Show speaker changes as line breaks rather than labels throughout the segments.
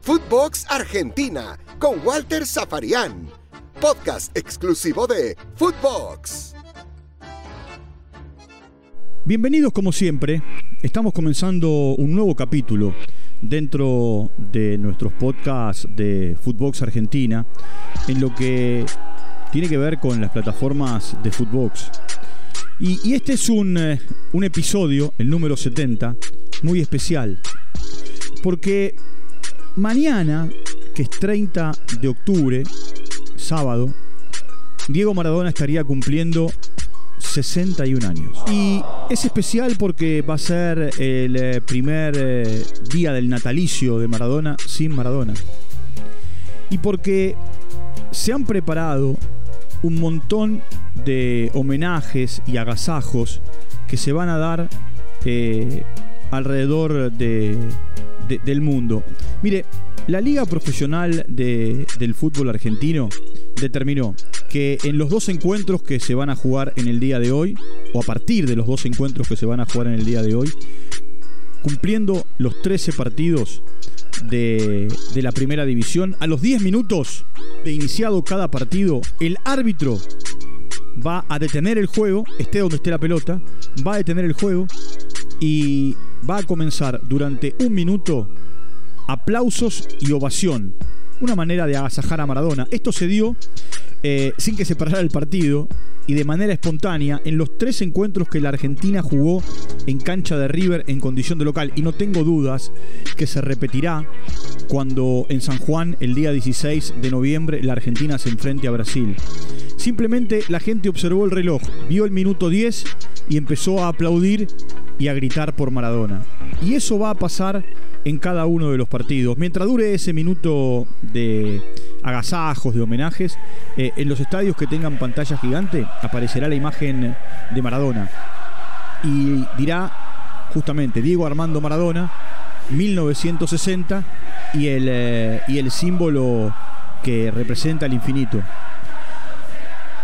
Footbox Argentina con Walter Zafarian. Podcast exclusivo de Footbox.
Bienvenidos como siempre. Estamos comenzando un nuevo capítulo dentro de nuestros podcasts de Footbox Argentina en lo que tiene que ver con las plataformas de Footbox. Y, este es un, eh, un episodio, el número 70, muy especial. Porque mañana, que es 30 de octubre, sábado, Diego Maradona estaría cumpliendo 61 años. Y es especial porque va a ser el eh, primer eh, día del natalicio de Maradona sin Maradona. Y porque se han preparado un montón de homenajes y agasajos que se van a dar eh, alrededor del mundo. Mire, la Liga Profesional del Fútbol Argentino determinó que en los dos encuentros que se van a jugar en el día de hoy, o a partir de los dos encuentros que se van a jugar en el día de hoy, cumpliendo los 13 partidos de, de la primera división, a los 10 minutos de iniciado cada partido, el árbitro va a detener el juego, esté donde esté la pelota, va a detener el juego y va a comenzar durante un minuto aplausos y ovación. Una manera de agasajar a Maradona. Esto se dio eh, sin que se parara el partido y de manera espontánea en los tres encuentros que la Argentina jugó en cancha de River en condición de local. Y no tengo dudas que se repetirá cuando en San Juan, el día 16 de noviembre, la Argentina se enfrente a Brasil. Simplemente la gente observó el reloj, vio el minuto 10 y empezó a aplaudir y a gritar por Maradona. Y eso va a pasar en cada uno de los partidos. Mientras dure ese minuto de agasajos, de homenajes, eh, en los estadios que tengan pantalla gigante aparecerá la imagen de Maradona. Y dirá justamente Diego Armando Maradona, 1960, y el, eh, y el símbolo que representa el infinito.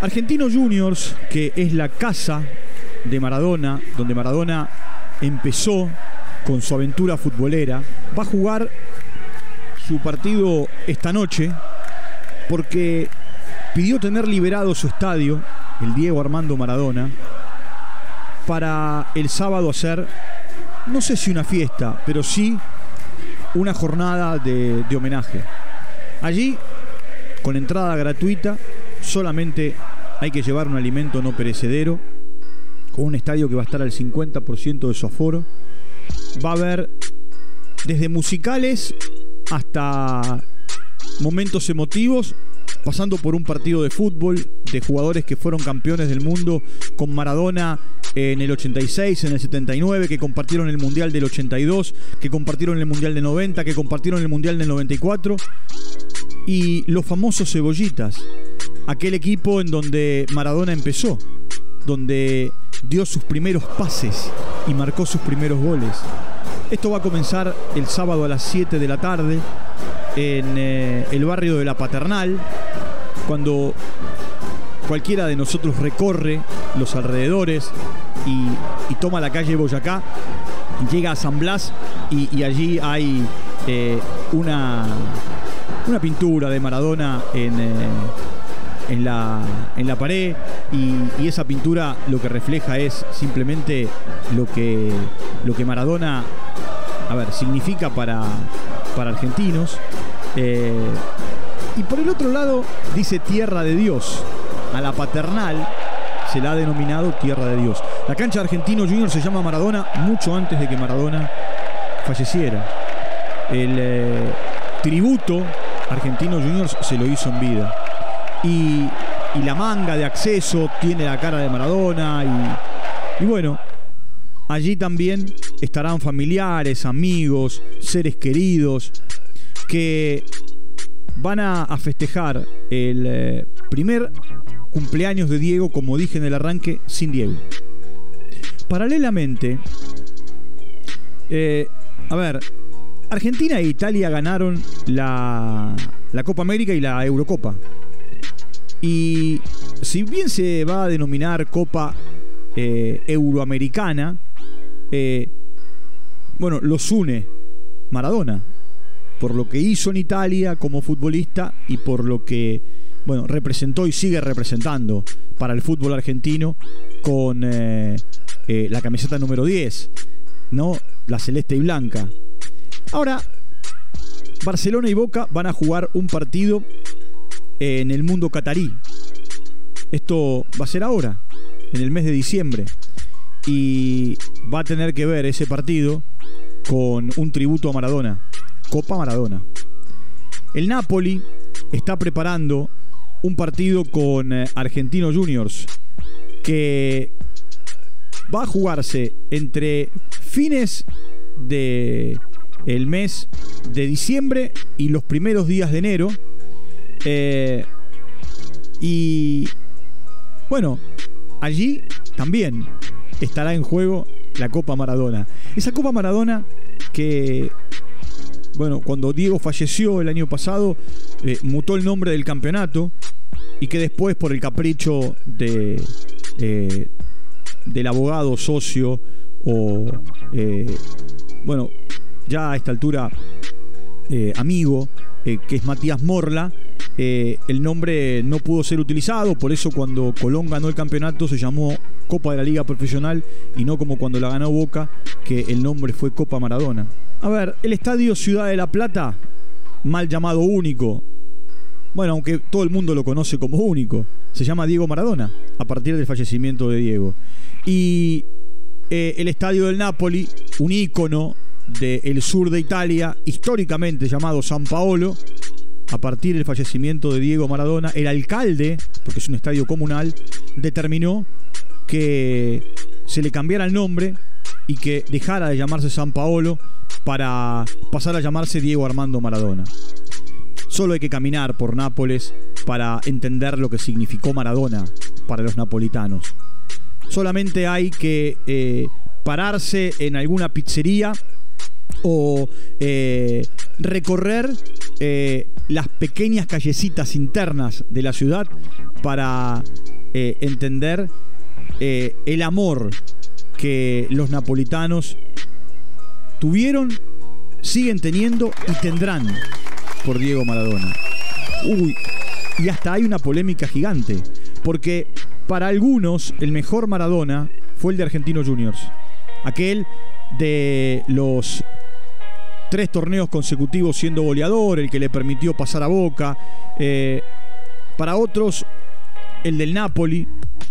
Argentino Juniors, que es la casa de Maradona, donde Maradona empezó con su aventura futbolera, va a jugar su partido esta noche porque pidió tener liberado su estadio, el Diego Armando Maradona, para el sábado hacer, no sé si una fiesta, pero sí una jornada de, homenaje. Allí, con entrada gratuita, solamente hay que llevar un alimento no perecedero, con un estadio que va a estar al 50% de su aforo va a haber desde musicales hasta momentos emotivos, pasando por un partido de fútbol de jugadores que fueron campeones del mundo con Maradona en el 86, en el 79, que compartieron el Mundial del 82, que compartieron el Mundial del 90, que compartieron el Mundial del 94. Y los famosos cebollitas, aquel equipo en donde Maradona empezó, donde dio sus primeros pases y marcó sus primeros goles. Esto va a comenzar el sábado a las 7 de la tarde en eh, el barrio de La Paternal, cuando cualquiera de nosotros recorre los alrededores y, toma la calle Boyacá, llega a San Blas y, allí hay eh, una, una pintura de Maradona en... Eh, en la, en la pared y, esa pintura lo que refleja es simplemente lo que, lo que Maradona, a ver, significa para, para argentinos. Eh, y por el otro lado dice Tierra de Dios. A la paternal se la ha denominado Tierra de Dios. La cancha de Argentino Junior se llama Maradona mucho antes de que Maradona falleciera. El eh, tributo Argentino Juniors se lo hizo en vida y, la manga de acceso tiene la cara de Maradona y, bueno, allí también estarán familiares, amigos, seres queridos que van a, festejar el eh, primer cumpleaños de Diego, como dije en el arranque, sin Diego. Paralelamente, eh, a ver, Argentina e Italia ganaron la, la Copa América y la Eurocopa. Y si bien se va a denominar Copa eh, Euroamericana, eh, bueno, los une Maradona, por lo que hizo en Italia como futbolista y por lo que bueno, representó y sigue representando para el fútbol argentino con eh, la camiseta número 10, ¿no? La celeste y blanca. Ahora, Barcelona y Boca van a jugar un partido en el mundo catarí. Esto va a ser ahora, en el mes de diciembre. Y va a tener que ver ese partido con un tributo a Maradona. Copa Maradona. El Napoli está preparando un partido con eh, Argentino Juniors que va a jugarse entre fines de el mes de diciembre y los primeros días de enero. Eh, y bueno, allí también estará en juego la Copa Maradona. Esa Copa Maradona que, bueno, cuando Diego falleció el año pasado, eh, mutó el nombre del campeonato y que después por el capricho de, eh, del abogado socio o, bueno, ya a esta altura amigo, que es Matías Morla, eh, el nombre no pudo ser utilizado, por eso cuando Colón ganó el campeonato se llamó Copa de la Liga Profesional y no como cuando la ganó Boca, que el nombre fue Copa Maradona. A ver, el estadio Ciudad de la Plata, mal llamado único, bueno, aunque todo el mundo lo conoce como único, se llama Diego Maradona, a partir del fallecimiento de Diego. Y el estadio del Napoli, un ícono del sur de Italia, históricamente llamado San Paolo, a partir del fallecimiento de Diego Maradona, el alcalde, porque es un estadio comunal, determinó que se le cambiara el nombre y que dejara de llamarse San Paolo para pasar a llamarse Diego Armando Maradona. Solo hay que caminar por Nápoles para entender lo que significó Maradona para los napolitanos. Solamente hay que eh, pararse en alguna pizzería o eh, recorrer eh, las pequeñas callecitas internas de la ciudad para eh, entender el amor que los napolitanos tuvieron, siguen teniendo y tendrán por Diego Maradona. Uy, y hasta hay una polémica gigante, porque para algunos el mejor Maradona fue el de Argentinos Juniors, aquel de los tres torneos consecutivos siendo goleador, el que le permitió pasar a Boca. Eh, para otros, el del Napoli.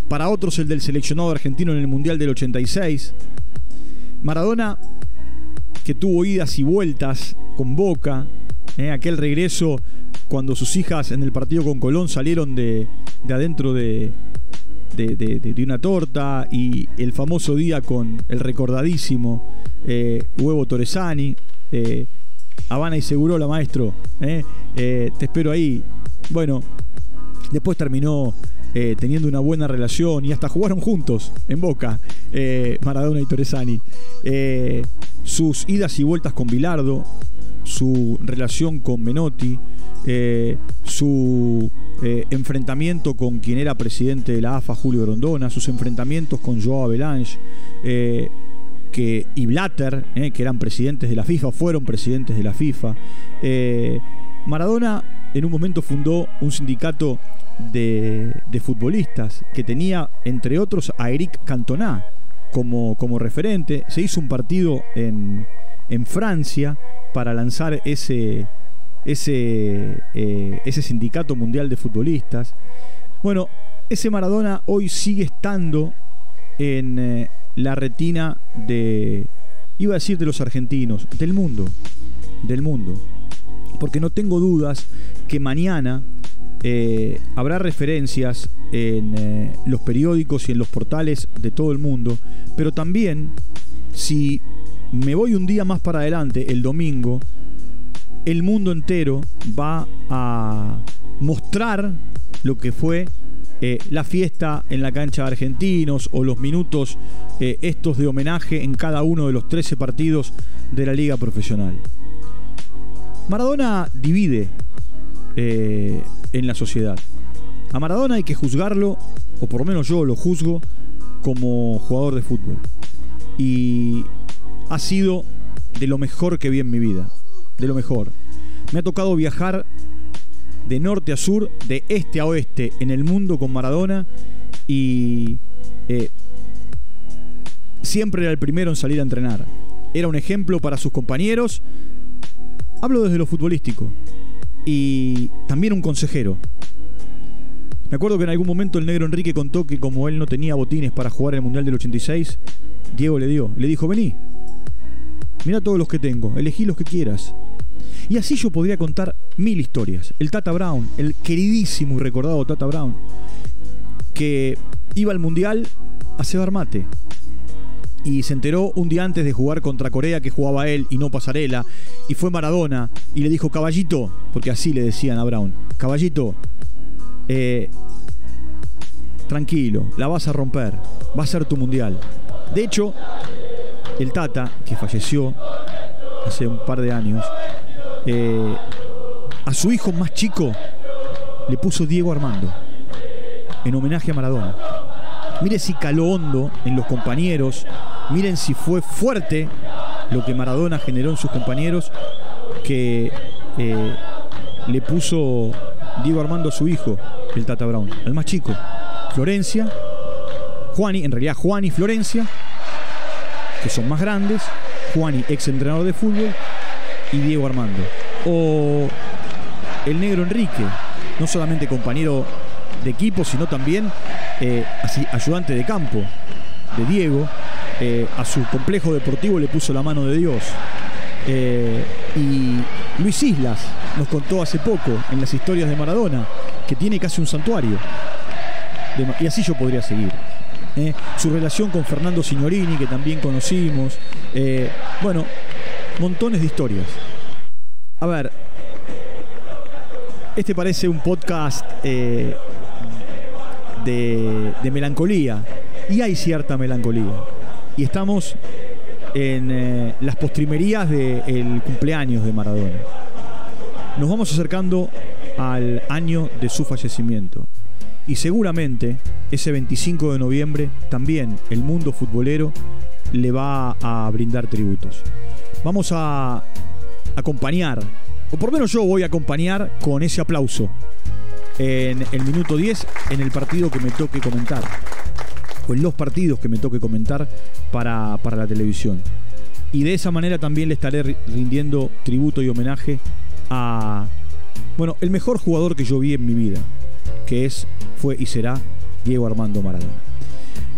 Para otros, el del seleccionado argentino en el Mundial del 86. Maradona, que tuvo idas y vueltas con Boca. Eh, aquel regreso cuando sus hijas en el partido con Colón salieron de, adentro de, de, una torta y el famoso día con el recordadísimo eh, Huevo Torresani. Eh, Habana y la maestro. Eh, eh, te espero ahí. Bueno, después terminó teniendo una buena relación y hasta jugaron juntos en Boca, Maradona y Torresani. sus idas y vueltas con Bilardo, su relación con Menotti, su enfrentamiento con quien era presidente de la AFA, Julio Rondona, sus enfrentamientos con Joao Belange y Blatter, eh, que eran presidentes de la FIFA, fueron presidentes de la FIFA. Eh, Maradona en un momento fundó un sindicato de, futbolistas que tenía, entre otros, a Eric Cantona como, como referente. Se hizo un partido en, Francia para lanzar ese, ese, eh, ese sindicato mundial de futbolistas. Bueno, ese Maradona hoy sigue estando en, la retina de, iba a decir de los argentinos, del mundo, del mundo. Porque no tengo dudas que mañana eh, habrá referencias en eh, los periódicos y en los portales de todo el mundo, pero también si me voy un día más para adelante, el domingo, el mundo entero va a mostrar lo que fue eh, la fiesta en la cancha de argentinos o los minutos eh, estos de homenaje en cada uno de los 13 partidos de la liga profesional. Maradona divide eh, en la sociedad. A Maradona hay que juzgarlo, o por lo menos yo lo juzgo, como jugador de fútbol. Y ha sido de lo mejor que vi en mi vida. De lo mejor. Me ha tocado viajar de norte a sur, de este a oeste en el mundo con Maradona y eh, siempre era el primero en salir a entrenar. Era un ejemplo para sus compañeros. Hablo desde lo futbolístico. Y también un consejero. Me acuerdo que en algún momento el negro Enrique contó que como él no tenía botines para jugar en el Mundial del 86, Diego le dio, le dijo, vení, mira todos los que tengo, elegí los que quieras. Y así yo podría contar mil historias. El Tata Brown, el queridísimo y recordado Tata Brown, que iba al Mundial a cebar mate. Y se enteró un día antes de jugar contra Corea que jugaba él y no Pasarela. Y fue Maradona y le dijo, caballito, porque así le decían a Brown, caballito, eh, tranquilo, la vas a romper, va a ser tu mundial. De hecho, el Tata, que falleció hace un par de años, eh, a su hijo más chico le puso Diego Armando, en homenaje a Maradona. Mire si caló hondo en los compañeros, miren si fue fuerte lo que Maradona generó en sus compañeros, que eh, le puso Diego Armando a su hijo, el Tata Brown, al más chico. Florencia, Juani, en realidad Juan y Florencia, que son más grandes, Juani, ex entrenador de fútbol, y Diego Armando. O el negro Enrique, no solamente compañero de equipo, sino también eh, ayudante de campo de Diego. Eh, a su complejo deportivo le puso la mano de Dios. Eh, y Luis Islas nos contó hace poco en las historias de Maradona que tiene casi un santuario. y así yo podría seguir. Su relación con Fernando Signorini, que también conocimos. Bueno, montones de historias. A ver, este parece un podcast de, de melancolía. Y hay cierta melancolía. Y estamos en eh, las postrimerías del cumpleaños de Maradona. Nos vamos acercando al año de su fallecimiento. Y seguramente ese 25 de noviembre también el mundo futbolero le va a brindar tributos. Vamos a acompañar, o por lo menos yo voy a acompañar con ese aplauso en el minuto 10 en el partido que me toque comentar o en los partidos que me toque comentar para, para la televisión. Y de esa manera también le estaré rindiendo tributo y homenaje a, bueno, el mejor jugador que yo vi en mi vida, que es, fue y será Diego Armando Maradona.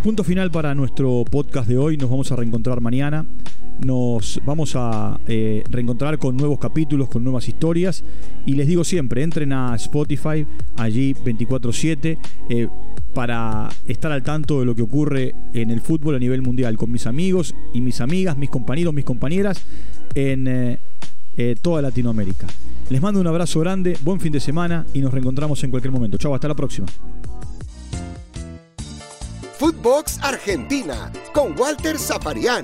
Punto final para nuestro podcast de hoy. Nos vamos a reencontrar mañana. Nos vamos a eh, reencontrar con nuevos capítulos, con nuevas historias. Y les digo siempre, entren a Spotify, allí 24/7 para estar al tanto de lo que ocurre en el fútbol a nivel mundial, con mis amigos y mis amigas, mis compañeros, mis compañeras en eh, eh, toda Latinoamérica. Les mando un abrazo grande, buen fin de semana y nos reencontramos en cualquier momento. Chau, hasta la próxima.
Footbox Argentina con Walter Zaparián,